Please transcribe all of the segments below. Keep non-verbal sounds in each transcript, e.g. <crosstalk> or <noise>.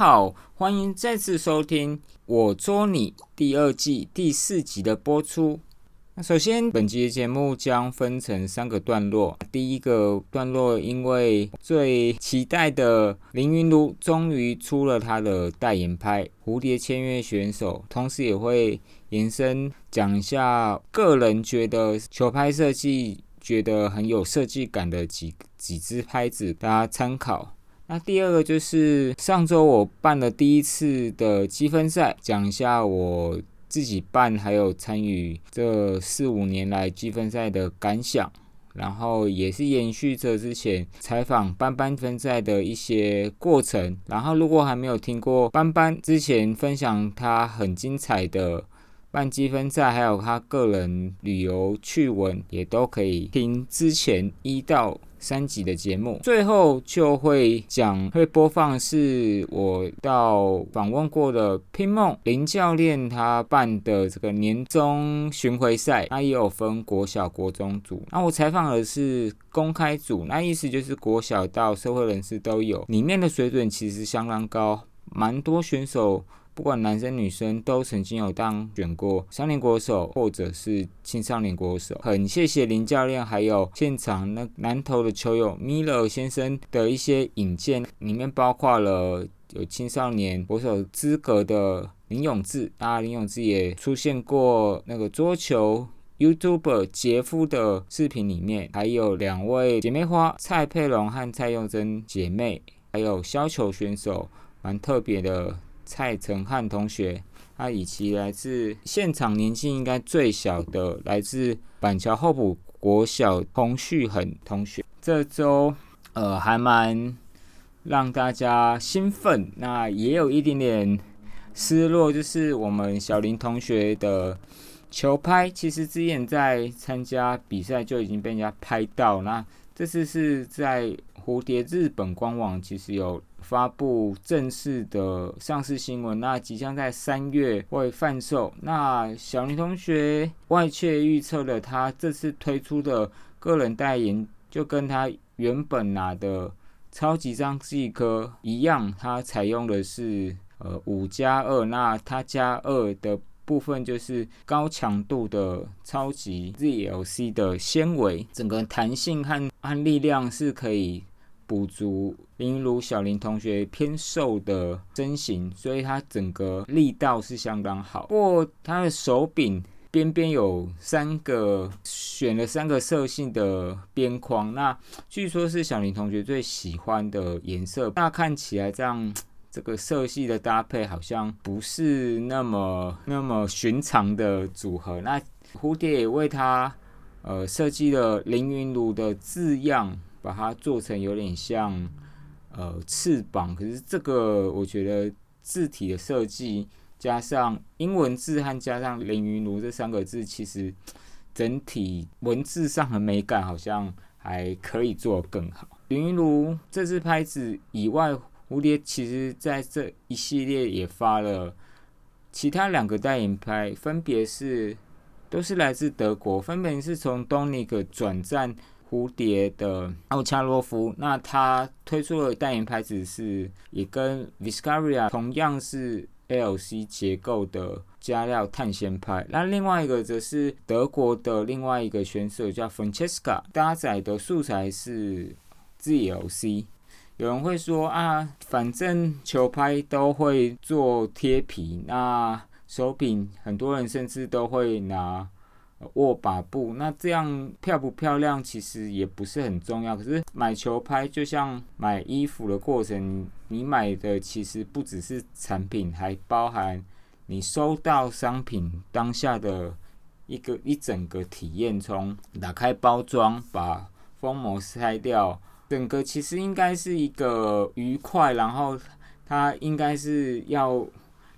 好，欢迎再次收听《我捉你》第二季第四集的播出。首先，本集的节目将分成三个段落。第一个段落，因为最期待的林云如终于出了他的代言拍《蝴蝶签约选手》，同时也会延伸讲一下个人觉得球拍设计觉得很有设计感的几几支拍子，大家参考。那第二个就是上周我办了第一次的积分赛，讲一下我自己办还有参与这四五年来积分赛的感想，然后也是延续着之前采访班班分赛的一些过程。然后如果还没有听过班班之前分享他很精彩的办积分赛，还有他个人旅游趣闻，也都可以听之前一到。三集的节目，最后就会讲会播放是我到访问过的拼梦林教练他办的这个年终巡回赛，他也有分国小、国中组。那我采访的是公开组，那意思就是国小到社会人士都有，里面的水准其实相当高，蛮多选手。不管男生女生都曾经有当选过少年国手或者是青少年国手，很谢谢林教练，还有现场那南投的球友米勒先生的一些引荐，里面包括了有青少年国手资格的林永志，啊，林永志也出现过那个桌球 YouTuber 杰夫的视频里面，还有两位姐妹花蔡佩龙和蔡佑珍姐妹，还有削球选手，蛮特别的。蔡成汉同学，他以及来自现场年纪应该最小的来自板桥后埔国小洪旭恒同学，这周呃还蛮让大家兴奋，那也有一点点失落，就是我们小林同学的球拍，其实之前在参加比赛就已经被人家拍到，那这次是在蝴蝶日本官网其实有。发布正式的上市新闻，那即将在三月会贩售。那小林同学外界预测了他这次推出的个人代言，就跟他原本拿的超级张继科一样，他采用的是呃五加二，那它加二的部分就是高强度的超级 ZLC 的纤维，整个弹性和和力量是可以。补足林如小林同学偏瘦的身形，所以他整个力道是相当好。不过他的手柄边边有三个，选了三个色系的边框，那据说是小林同学最喜欢的颜色。那看起来这样，这个色系的搭配好像不是那么那么寻常的组合。那蝴蝶也为他呃设计了凌云如的字样。把它做成有点像呃翅膀，可是这个我觉得字体的设计加上英文字和加上林云如这三个字，其实整体文字上的美感好像还可以做更好。林云如这支拍子以外，蝴蝶其实在这一系列也发了其他两个代言拍，分别是都是来自德国，分别是从 Donic 转战。蝴蝶的奥恰洛夫，那他推出的代言牌子是也跟 Viscaria 同样是 LC 结构的加料碳纤拍。那另外一个则是德国的另外一个选手叫 Francesca，搭载的素材是 ZLC。有人会说啊，反正球拍都会做贴皮，那手柄很多人甚至都会拿。握把布，那这样漂不漂亮其实也不是很重要。可是买球拍就像买衣服的过程，你买的其实不只是产品，还包含你收到商品当下的一个一整个体验。从打开包装，把封膜拆掉，整个其实应该是一个愉快。然后它应该是要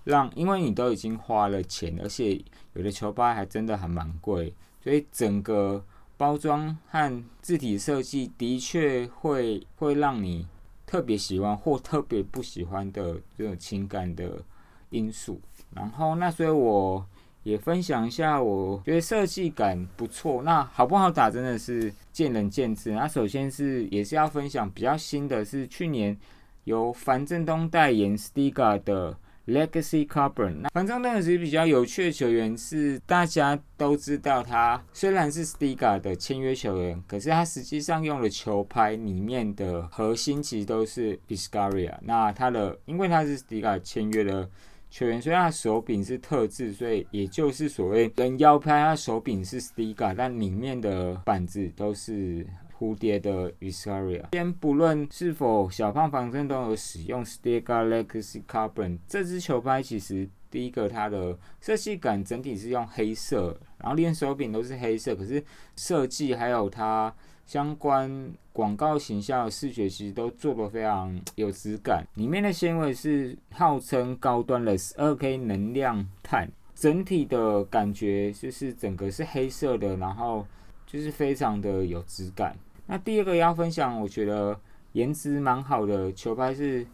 让，因为你都已经花了钱，而且。有的球拍还真的还蛮贵，所以整个包装和字体设计的确会会让你特别喜欢或特别不喜欢的这种情感的因素。然后那所以我也分享一下，我觉得设计感不错。那好不好打真的是见仁见智。那首先是也是要分享比较新的是去年由樊振东代言 Stiga 的 Legacy Carbon。那樊振东其实比较有趣的球员是，大家都知道他虽然是 Stiga 的签约球员，可是他实际上用的球拍里面的核心其实都是 Biscaria。那他的因为他是 Stiga 签约的。球员虽然他手柄是特制，所以也就是所谓人腰拍，他手柄是 Stiga，但里面的板子都是蝴蝶的 Visaria，。先不论是否小胖防身都有使用 Stiga Legacy Carbon 这支球拍，其实第一个它的设计感整体是用黑色，然后连手柄都是黑色，可是设计还有它。相关广告形象的视觉其实都做得非常有质感，里面的纤维是号称高端的十二 K 能量碳，整体的感觉就是整个是黑色的，然后就是非常的有质感。那第二个要分享，我觉得颜值蛮好的球拍是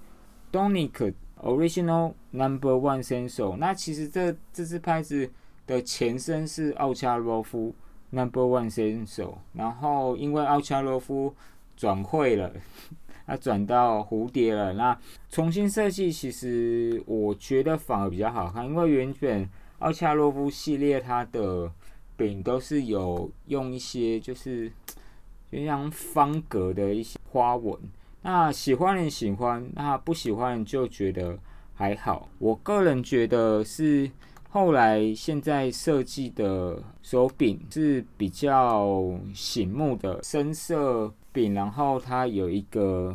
Donic Original Number One Sensor。那其实这这支拍子的前身是奥恰洛夫。Number One 选手，然后因为奥恰洛夫转会了，他转到蝴蝶了。那重新设计，其实我觉得反而比较好看，因为原本奥恰洛夫系列它的柄都是有用一些就是就像方格的一些花纹。那喜欢人喜欢，那不喜欢就觉得还好。我个人觉得是。后来现在设计的手柄是比较醒目的深色柄，然后它有一个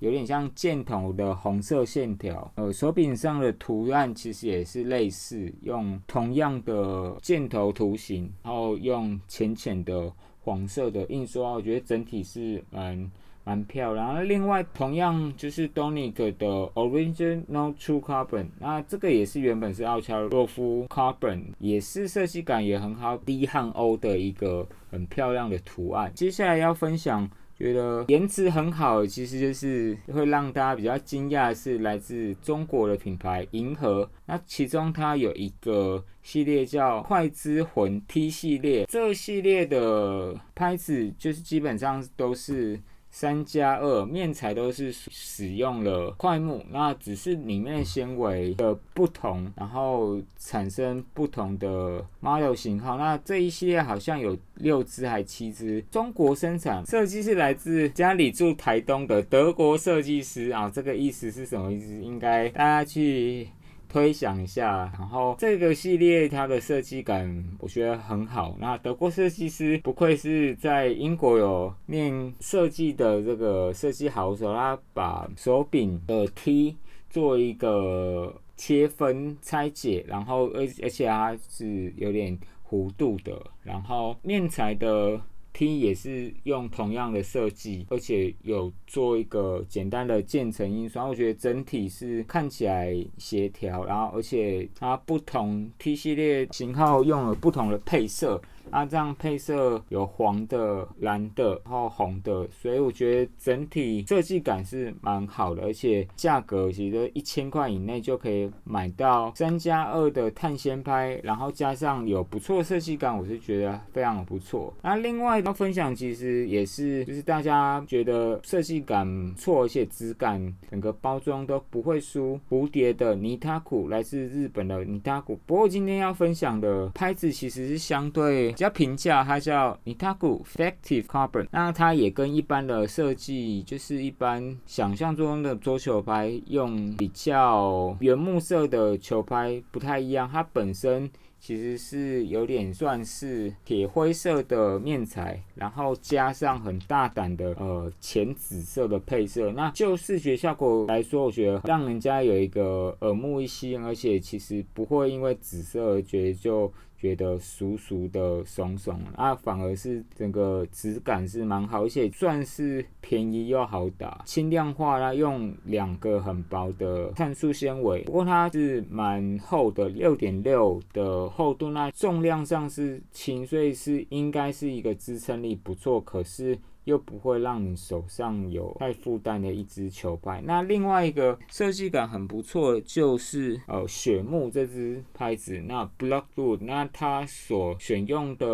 有点像箭头的红色线条。呃，手柄上的图案其实也是类似，用同样的箭头图形，然后用浅浅的黄色的印刷。我觉得整体是蛮。蛮漂亮，那另外同样就是 Donic 的 Original True Carbon，那这个也是原本是奥乔洛夫 Carbon，也是设计感也很好，低汉欧的一个很漂亮的图案。接下来要分享，觉得颜值很好，其实就是会让大家比较惊讶的是来自中国的品牌银河，那其中它有一个系列叫快之魂 T 系列，这个系列的拍子就是基本上都是。三加二面材都是使用了快木，那只是里面纤维的不同，然后产生不同的 model 型号。那这一系列好像有六只还七只，中国生产，设计是来自家里住台东的德国设计师啊。这个意思是什么意思？应该大家去。推想一下，然后这个系列它的设计感我觉得很好。那德国设计师不愧是在英国有念设计的这个设计好手，他把手柄的 T 做一个切分拆解，然后而而且它是有点弧度的，然后面材的。T 也是用同样的设计，而且有做一个简单的渐层印刷，我觉得整体是看起来协调，然后而且它不同 T 系列型号用了不同的配色。那这样配色有黄的、蓝的，然后红的，所以我觉得整体设计感是蛮好的，而且价格其实一千块以内就可以买到三加二的碳纤拍，然后加上有不错的设计感，我是觉得非常不错。那另外要分享，其实也是就是大家觉得设计感错，而且质感整个包装都不会输蝴蝶的尼塔库，来自日本的尼塔库。不过今天要分享的拍子其实是相对。比较平价，它叫 Nitaku Effective Carbon。那它也跟一般的设计，就是一般想象中的桌球拍用比较原木色的球拍不太一样。它本身其实是有点算是铁灰色的面材，然后加上很大胆的呃浅紫色的配色。那就视觉效果来说，我觉得让人家有一个耳目一新，而且其实不会因为紫色而觉得就。觉得熟熟的、松松啊，反而是整个质感是蛮好，而且算是便宜又好打。轻量化啦，用两个很薄的碳素纤维，不过它是蛮厚的，六点六的厚度，那重量上是轻，所以是应该是一个支撑力不错。可是。又不会让你手上有太负担的一支球拍。那另外一个设计感很不错，就是呃雪木这支拍子。那 Blockwood，那它所选用的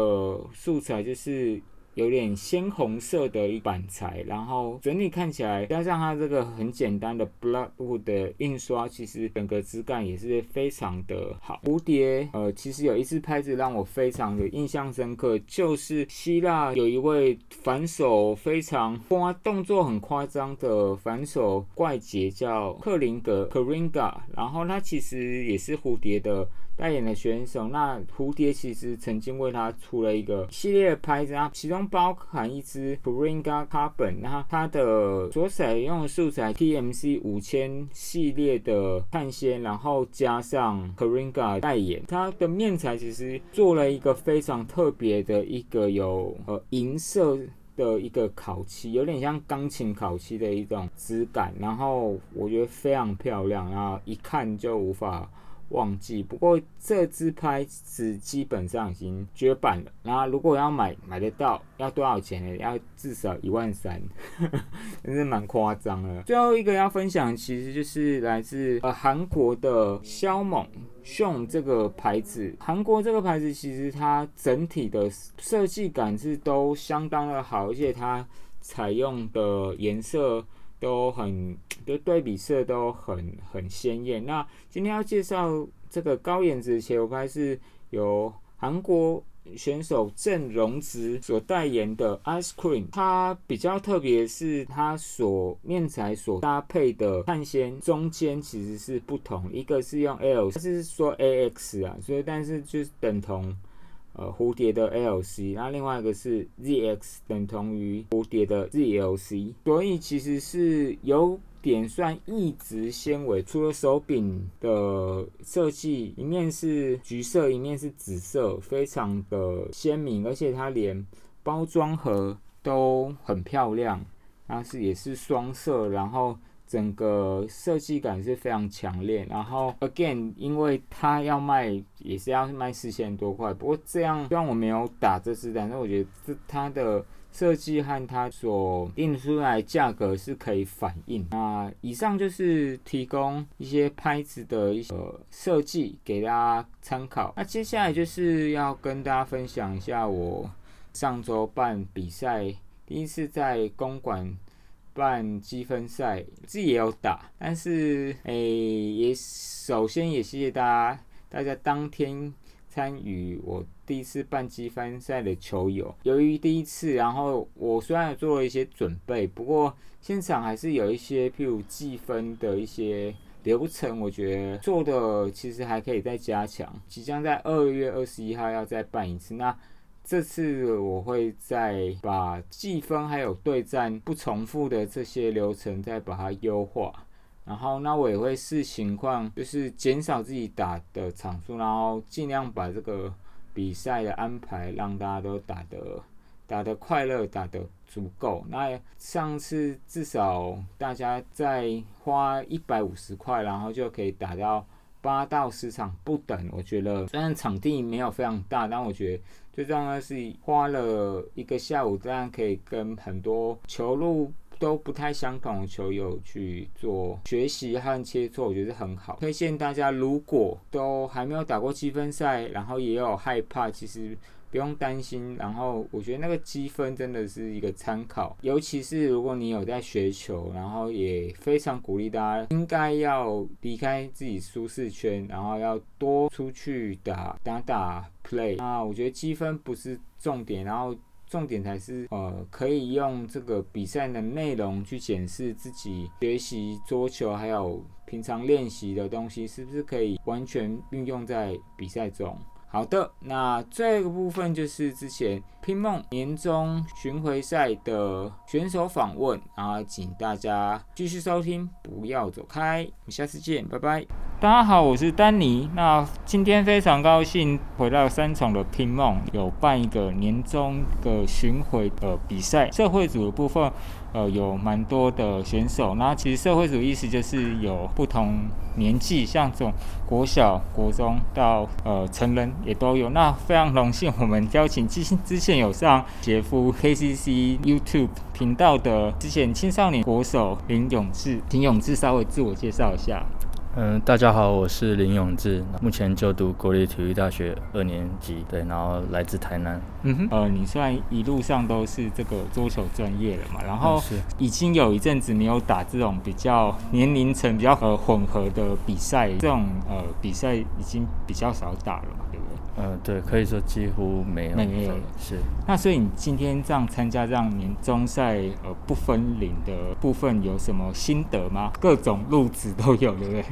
素材就是有点鲜红色的一板材，然后整体看起来加上它这个很简单的 Bloodwood 的印刷，其实整个质感也是非常的好。蝴蝶，呃，其实有一次拍子让我非常的印象深刻，就是希腊有一位反手非常夸动作很夸张的反手怪杰叫克林格 （Kringa），然后他其实也是蝴蝶的。代言的选手，那蝴蝶其实曾经为他出了一个系列的拍子啊，其中包含一支 Pringa Carbon，那它的所采用的素材 TMC 五千系列的碳纤，然后加上 Pringa 代言，它的面材其实做了一个非常特别的一个有呃银色的一个烤漆，有点像钢琴烤漆的一种质感，然后我觉得非常漂亮，然后一看就无法。忘记，不过这支拍子基本上已经绝版了。然后如果要买买得到，要多少钱呢？要至少一万三，<laughs> 真是蛮夸张的。最后一个要分享，其实就是来自呃韩国的肖猛熊这个牌子。韩国这个牌子其实它整体的设计感是都相当的好，而且它采用的颜色。都很，<tsk> 的对比色都很很鲜艳。那今天要介绍这个高颜值切油拍是由韩国选手郑荣植所代言的 Ice Cream。它比较特别是它所面材所搭配的碳纤中间其实是不同，一个是用 L，它是说 AX 啊，所以但是就是等同。呃，蝴蝶的 LC，那另外一个是 ZX 等同于蝴蝶的 ZLC，所以其实是有点算异质纤维。除了手柄的设计，一面是橘色，一面是紫色，非常的鲜明，而且它连包装盒都很漂亮，它是也是双色，然后。整个设计感是非常强烈，然后 again，因为它要卖也是要卖四千多块，不过这样虽然我没有打这支，但是我觉得这它的设计和它所定出来价格是可以反映。那以上就是提供一些拍子的一些设计给大家参考。那接下来就是要跟大家分享一下我上周办比赛，第一次在公馆。办积分赛自己也有打，但是诶，也首先也谢谢大家，大家当天参与我第一次办积分赛的球友。由于第一次，然后我虽然有做了一些准备，不过现场还是有一些譬如计分的一些流程，我觉得做的其实还可以再加强。即将在二月二十一号要再办一次，那。这次我会再把计分还有对战不重复的这些流程再把它优化，然后那我也会视情况，就是减少自己打的场数，然后尽量把这个比赛的安排让大家都打得打得快乐，打得足够。那上次至少大家再花一百五十块，然后就可以打到八到十场不等。我觉得虽然场地没有非常大，但我觉得。最重要的是花了一个下午，这样可以跟很多球路都不太相同的球友去做学习和切磋，我觉得很好。推荐大家，如果都还没有打过积分赛，然后也有害怕，其实。不用担心，然后我觉得那个积分真的是一个参考，尤其是如果你有在学球，然后也非常鼓励大家应该要离开自己舒适圈，然后要多出去打打打 play。那我觉得积分不是重点，然后重点才是呃可以用这个比赛的内容去检视自己学习桌球还有平常练习的东西是不是可以完全运用在比赛中。好的，那这个部分就是之前拼梦年终巡回赛的选手访问，然后请大家继续收听，不要走开，我们下次见，拜拜。大家好，我是丹尼。那今天非常高兴回到三重的拼梦，有办一个年终的巡回的比赛，社会组的部分。呃，有蛮多的选手，那其实社会主义意思就是有不同年纪，像这种国小、国中到呃成人也都有。那非常荣幸，我们邀请之之前有上杰夫 KCC YouTube 频道的之前青少年国手林永志，林永志稍微自我介绍一下。嗯，大家好，我是林永志，目前就读国立体育大学二年级，对，然后来自台南。嗯哼，呃，你虽然一路上都是这个桌球专业了嘛，然后已经有一阵子没有打这种比较年龄层比较呃混合的比赛，这种呃比赛已经比较少打了嘛，对不对？呃，对，可以说几乎没有，没有是。那所以你今天这样参加这样年终赛，呃，不分龄的部分有什么心得吗？各种路子都有，对不对？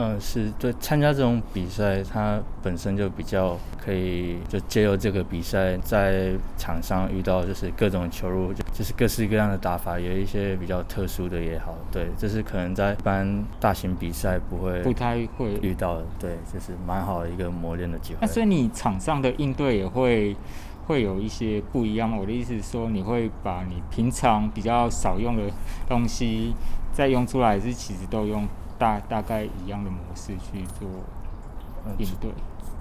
嗯，是对参加这种比赛，它本身就比较可以就借由这个比赛，在场上遇到就是各种球路，就就是各式各样的打法，有一些比较特殊的也好，对，这是可能在一般大型比赛不会不太会遇到的，对，就是蛮好的一个磨练的机会。那所以你场上的应对也会会有一些不一样吗。我的意思是说，你会把你平常比较少用的东西再用出来，是其实都用。大大概一样的模式去做应对。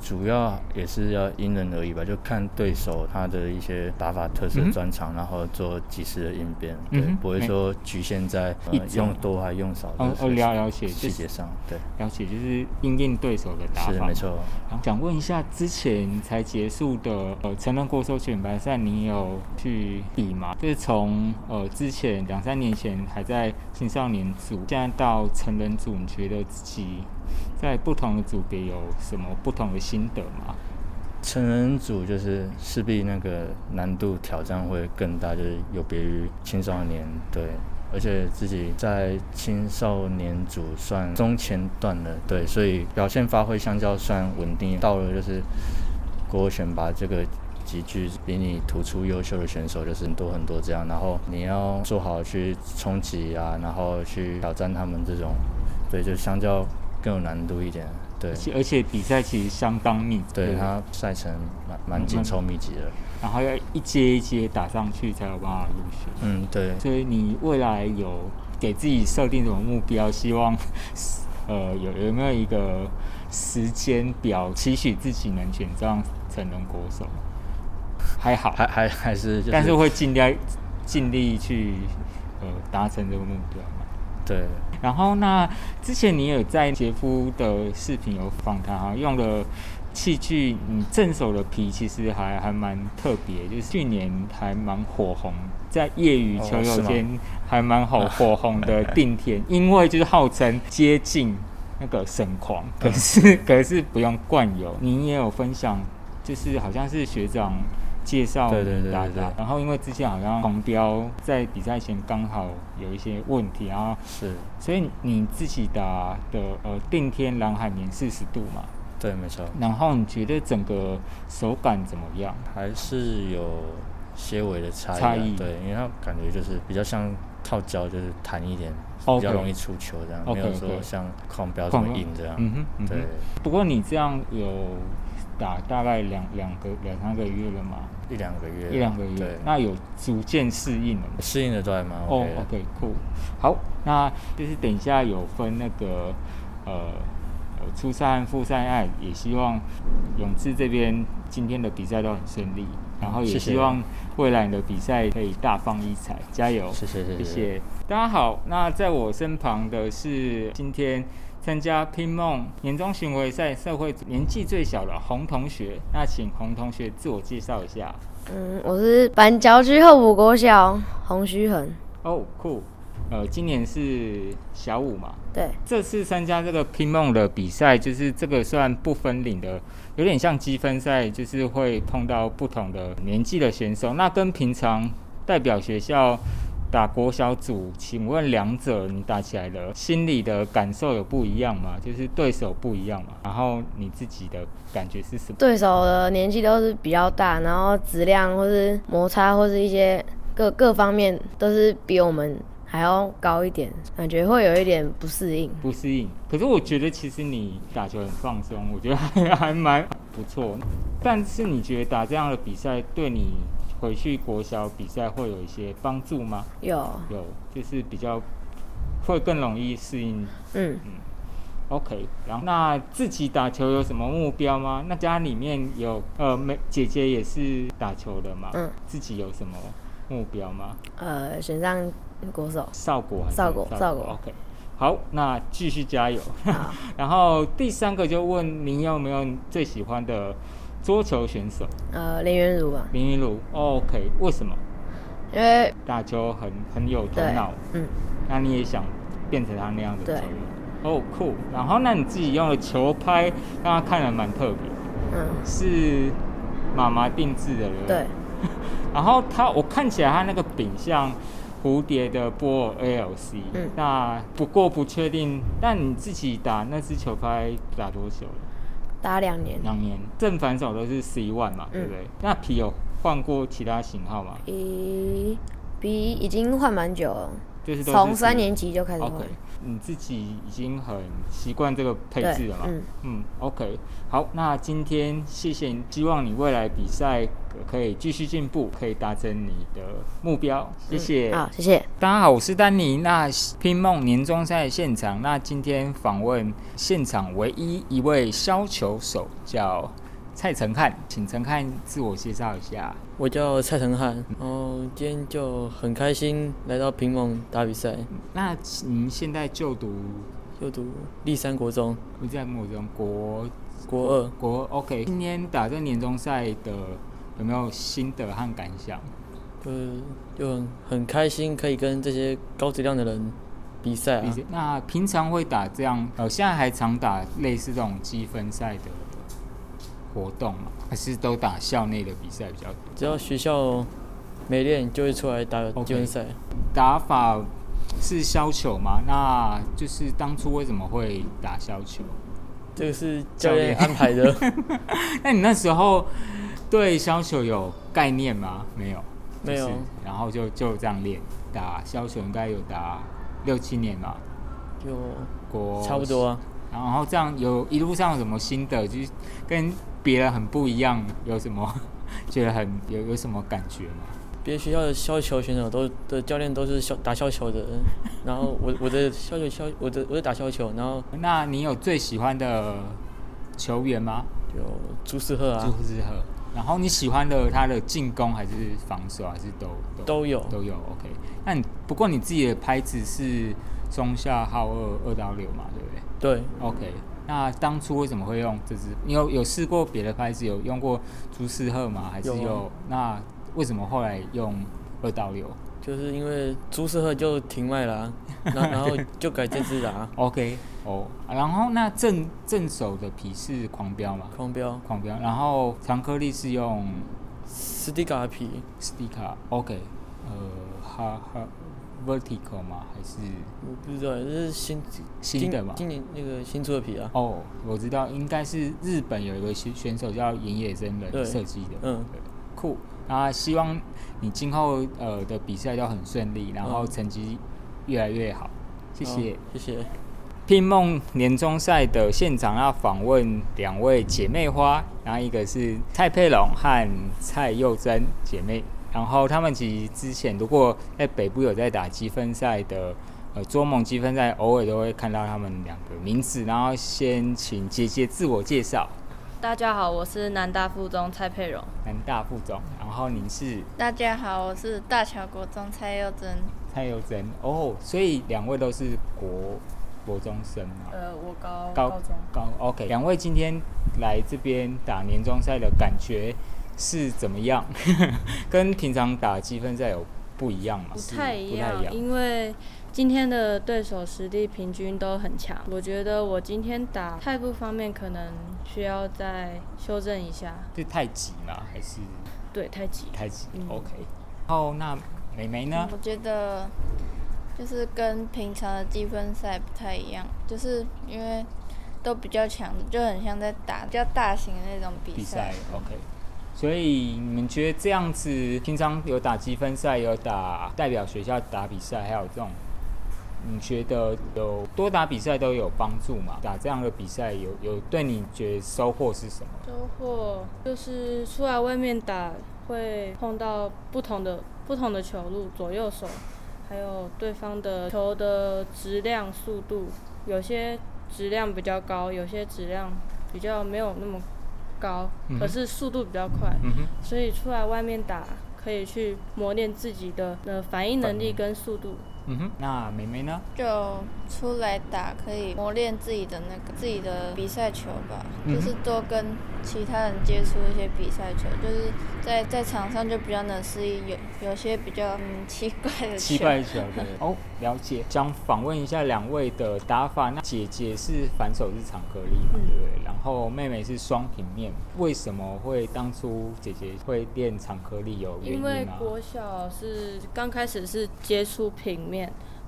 主要也是要因人而异吧，就看对手他的一些打法特色专长，然后做及时的应变，对，不会说局限在用多还用少。哦哦，了了解细节上，对，了解就是应应对手的打法。是没错。想问一下，之前才结束的呃成人国手选拔赛，你有去比吗？就是从呃之前两三年前还在青少年组，现在到成人组，你觉得自己？在不同的组别有什么不同的心得吗？成人组就是势必那个难度挑战会更大，就是有别于青少年对，而且自己在青少年组算中前段的对，所以表现发挥相较算稳定。到了就是国选拔这个集聚，比你突出优秀的选手就是很多很多这样，然后你要做好去冲击啊，然后去挑战他们这种，对，就相较。更有难度一点，对，而且比赛其实相当密，对它赛程蛮蛮紧凑密集的，然后要一阶一阶打上去才有办法入选。嗯，对。所以你未来有给自己设定什么目标？希望呃有有没有一个时间表，期许自己能选上成人国手？还好，还还还是，但是会尽量尽力去呃达成这个目标。对，然后那之前你有在杰夫的视频有访谈哈，用的器具，你正手的皮其实还还蛮特别，就是去年还蛮火红，在业余球友间还蛮好火红的定田，因为就是号称接近那个神狂，可是可是不用灌油，你也有分享，就是好像是学长。介绍打的，然后因为之前好像黄标在比赛前刚好有一些问题，然后是，所以你自己打的呃定天蓝海绵四十度嘛，对，没错。然后你觉得整个手感怎么样？还是有些微的差异，对，因为它感觉就是比较像套胶，就是弹一点，比较容易出球这样，没有说像狂标这么硬这样。嗯哼，对。不过你这样有打大概两两个两三个月了嘛？一两个月，一两个月，那有逐渐适应了吗？适应的都还蛮 OK。哦，OK，cool。好，那就是等一下有分那个呃呃初赛和复赛案，也希望永志这边今天的比赛都很顺利，然后也希望未来你的比赛可以大放异彩，加油！谢谢谢谢。大家好，那在我身旁的是今天。参加拼梦年终巡回赛社会年纪最小的洪同学，那请洪同学自我介绍一下。嗯，我是板桥区后埔国小洪虚恒。哦，酷。呃，今年是小五嘛？对。这次参加这个拼梦的比赛，就是这个算不分领的，有点像积分赛，就是会碰到不同的年纪的选手。那跟平常代表学校。打国小组，请问两者你打起来的心理的感受有不一样吗？就是对手不一样嘛，然后你自己的感觉是什么？对手的年纪都是比较大，然后质量或是摩擦或是一些各各方面都是比我们还要高一点，感觉会有一点不适应。不适应。可是我觉得其实你打球很放松，我觉得还还蛮不错。但是你觉得打这样的比赛对你？回去国小比赛会有一些帮助吗？有有，就是比较会更容易适应。嗯嗯，OK。然后那自己打球有什么目标吗？那家里面有呃，妹姐姐也是打球的嘛？嗯，自己有什么目标吗？呃，选上国手。少国少国？少国。OK。好，那继续加油。<laughs> 然后第三个就问您有没有最喜欢的桌球选手呃，林元儒吧，林云儒？OK，为什么？因为打球很很有头脑，，嗯，那你也想变成他那样的球对员？哦，酷。然后那你自己用的球拍，让他看了蛮特别，嗯，是妈妈定制的，对对，<laughs> 然后他，我看起来他那个柄像蝴蝶的波尔 ALC，嗯那不过不确定。但你自己打那支球拍打多久了？打两年，两年，正反手都是十一万嘛，对不对？那皮有换过其他型号吗？皮，皮已经换蛮久了，就是从三年级就开始换你自己已经很习惯这个配置了嘛？嗯嗯，OK，好，那今天谢谢你，希望你未来比赛可以继续进步，可以达成你的目标，谢谢。好，谢谢。大家好，我是丹尼。那拼梦年终赛现场，那今天访问现场唯一一位削球手叫蔡成汉，请陈汉自我介绍一下。我叫蔡成汉，然后今天就很开心来到平盟打比赛，那您现在就读就读立山国中不在某中国国二，国 OK，今天打这年终赛的有没有心得和感想？就是就很很开心可以跟这些高质量的人比赛啊。那平常会打这样，呃，现在还常打类似这种积分赛的活动嘛？还是都打校内的比赛比较多？只要学校没练，就会出来打积分赛。打法是削球吗？那就是当初为什么会打削球？这个是教练安排的，<laughs> 那你那时候对削球有概念吗？没有，没有就是然后就就这样练打削球，应该有打六七年吧，就国差不多啊。然后这样有一路上有什么心得，就是跟别人很不一样，有什么 <laughs> 觉得很有有什么感觉吗？别的学校的削球选手都的教练都是削打削球的，然后我我的削球削我的我的打削球，然后那你有最喜欢的球员吗？有朱世赫啊朱世赫。然后你喜欢的他的进攻还是防守，还是都都都有。都有？OK。那你不过你自己的拍子是中下号二二到六嘛，对不对对，？OK。那当初为什么会用这支？你有有试过别的牌子？有用过朱世赫吗？还是有？那为什么后来用二到六就是因为朱世赫就停卖了、<laughs> 啊，然后然后就改这支了、？OK。哦，然后那正正手的皮是狂飙嘛？狂飙狂飙。然后长颗粒是用斯蒂卡皮，Stika OK，呃，哈哈 Vertical 吗？还是我不知道，这是新新的嘛？今年那个新出的皮啊，哦，我知道，应该是日本有一个选选手叫岩野真人对设计的，嗯对，酷。那希望你今后呃的比赛都很顺利，然后嗯成绩越来越好。谢谢。好谢谢。拼梦年终赛的现场要访问两位姐妹花，然后一个是蔡佩龙和蔡佑珍姐妹，然后他们其实之前如果在北部有在打积分赛的，呃，捉梦积分赛，偶尔都会看到他们两个名字。然后先请姐姐自我介绍，大家好，我是南大附中蔡佩荣。南大附中，然后您是大家好，我是大桥国中蔡佑珍。蔡佑珍哦，所以两位都是国国中生嘛？呃，我高高高中。高 OK，两位今天来这边打年终赛的感觉是怎么样？<laughs> 跟平常打积分赛有不一样吗？不太一样。因为今天的对手实力平均都很强。我觉得我今天打太步方面可能需要再修正一下。是太急吗？还是对，太急。太急、嗯 o k 然后那美眉呢？我觉得就是跟平常的积分赛不太一样，就是因为都比较强，就很像在打比较大型的那种比赛。OK。所以你们觉得这样子，平常有打积分赛，有打代表学校打比赛，还有这种，你觉得有多打比赛都有帮助吗？打这样的比赛有有对你觉得收获是什么？收获就是出来外面打会碰到不同的不同的球路，左右手，还有对方的球的质量、速度，有些质量比较高，有些质量比较没有那么高，嗯可是速度比较快，嗯。所以出来外面打可以去磨练自己的呃反应能力跟速度，嗯哼，那妹妹呢？就出来打，可以磨练自己的那个自己的比赛球吧，嗯就是多跟其他人接触一些比赛球，就是在在场上就比较能适应有有些比较嗯奇怪的球。奇怪球对 <laughs> 哦，了解。想访问一下两位的打法。那姐姐是反手是长颗粒嘛，嗯对不对？然后妹妹是双平面，为什么会当初姐姐会练长颗粒？有原因为？国小是刚开始是接触平面，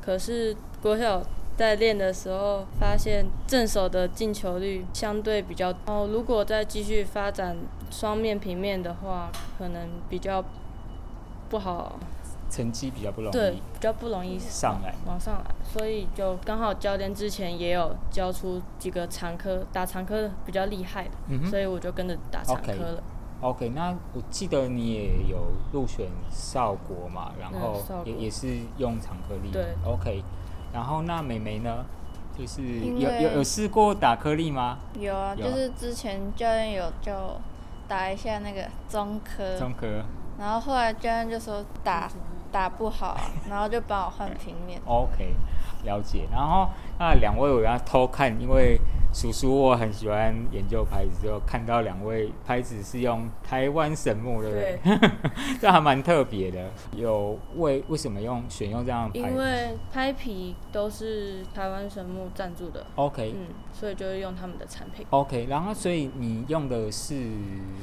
可是国小在练的时候发现正手的进球率相对比较，哦，如果再继续发展双面平面的话，可能比较不好，成绩比较不容易对，比较不容易上来。往上来，所以就刚好教练之前也有教出几个长科打长科比较厉害的，嗯所以我就跟着打长科了。OK，那我记得你也有入选少国嘛，然后嗯也也是用长颗粒。对，OK。然后那美眉呢？就是有有有试过打颗粒吗？有啊，有啊就是之前教练有就打一下那个中科，中科。然后后来教练就说打打不好啊，然后就帮我换平面。<laughs> OK，了解。然后那两位我要偷看，因为叔叔我很喜欢研究拍子，就看到两位拍子是用台湾神木，对不对？<laughs> 这还蛮特别的。有为为什么用选用这样的拍子因为拍皮都是台湾神木赞助的，？OK，嗯，所以就是用他们的产品。OK，然后所以你用的是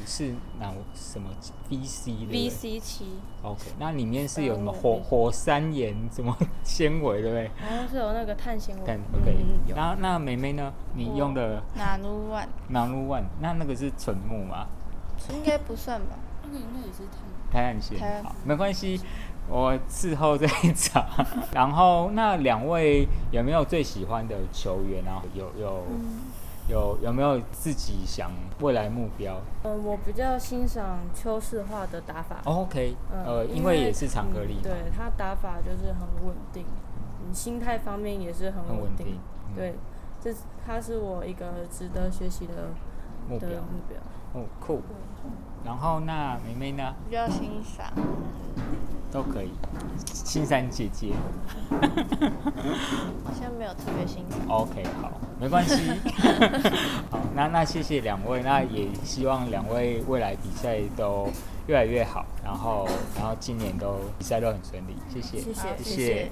是哪什么 VC 对不对 VC 七，OK，那里面是有什么火火山岩什么 <laughs> 纤维对不对？然后是有那个碳纤维。但 OK，、嗯、有。那那梅梅呢？你用的 Nano One，那那个是纯木吗？应该不算吧？那个应该也是碳。台岸线台，好，没关系，我事后再找。<laughs> 然后那两位有没有最喜欢的球员啊？有有、有有没有自己想未来目标、嗯，我比较欣赏邱世化的打法。哦 OK，嗯，呃，因因为也是长颗粒，嗯对他打法就是很稳定，嗯，心态方面也是很稳定。稳定。嗯对，这是他是我一个值得学习的的目标目标。哦，酷。然后那梅梅呢？比较欣赏。都可以。欣赏姐姐好像没有特别欣赏。，OK，好，没关系。<laughs> 好，那那谢谢两位，那也希望两位未来比赛都越来越好，然后然后今年都比赛都很顺利，谢谢，谢谢好谢谢谢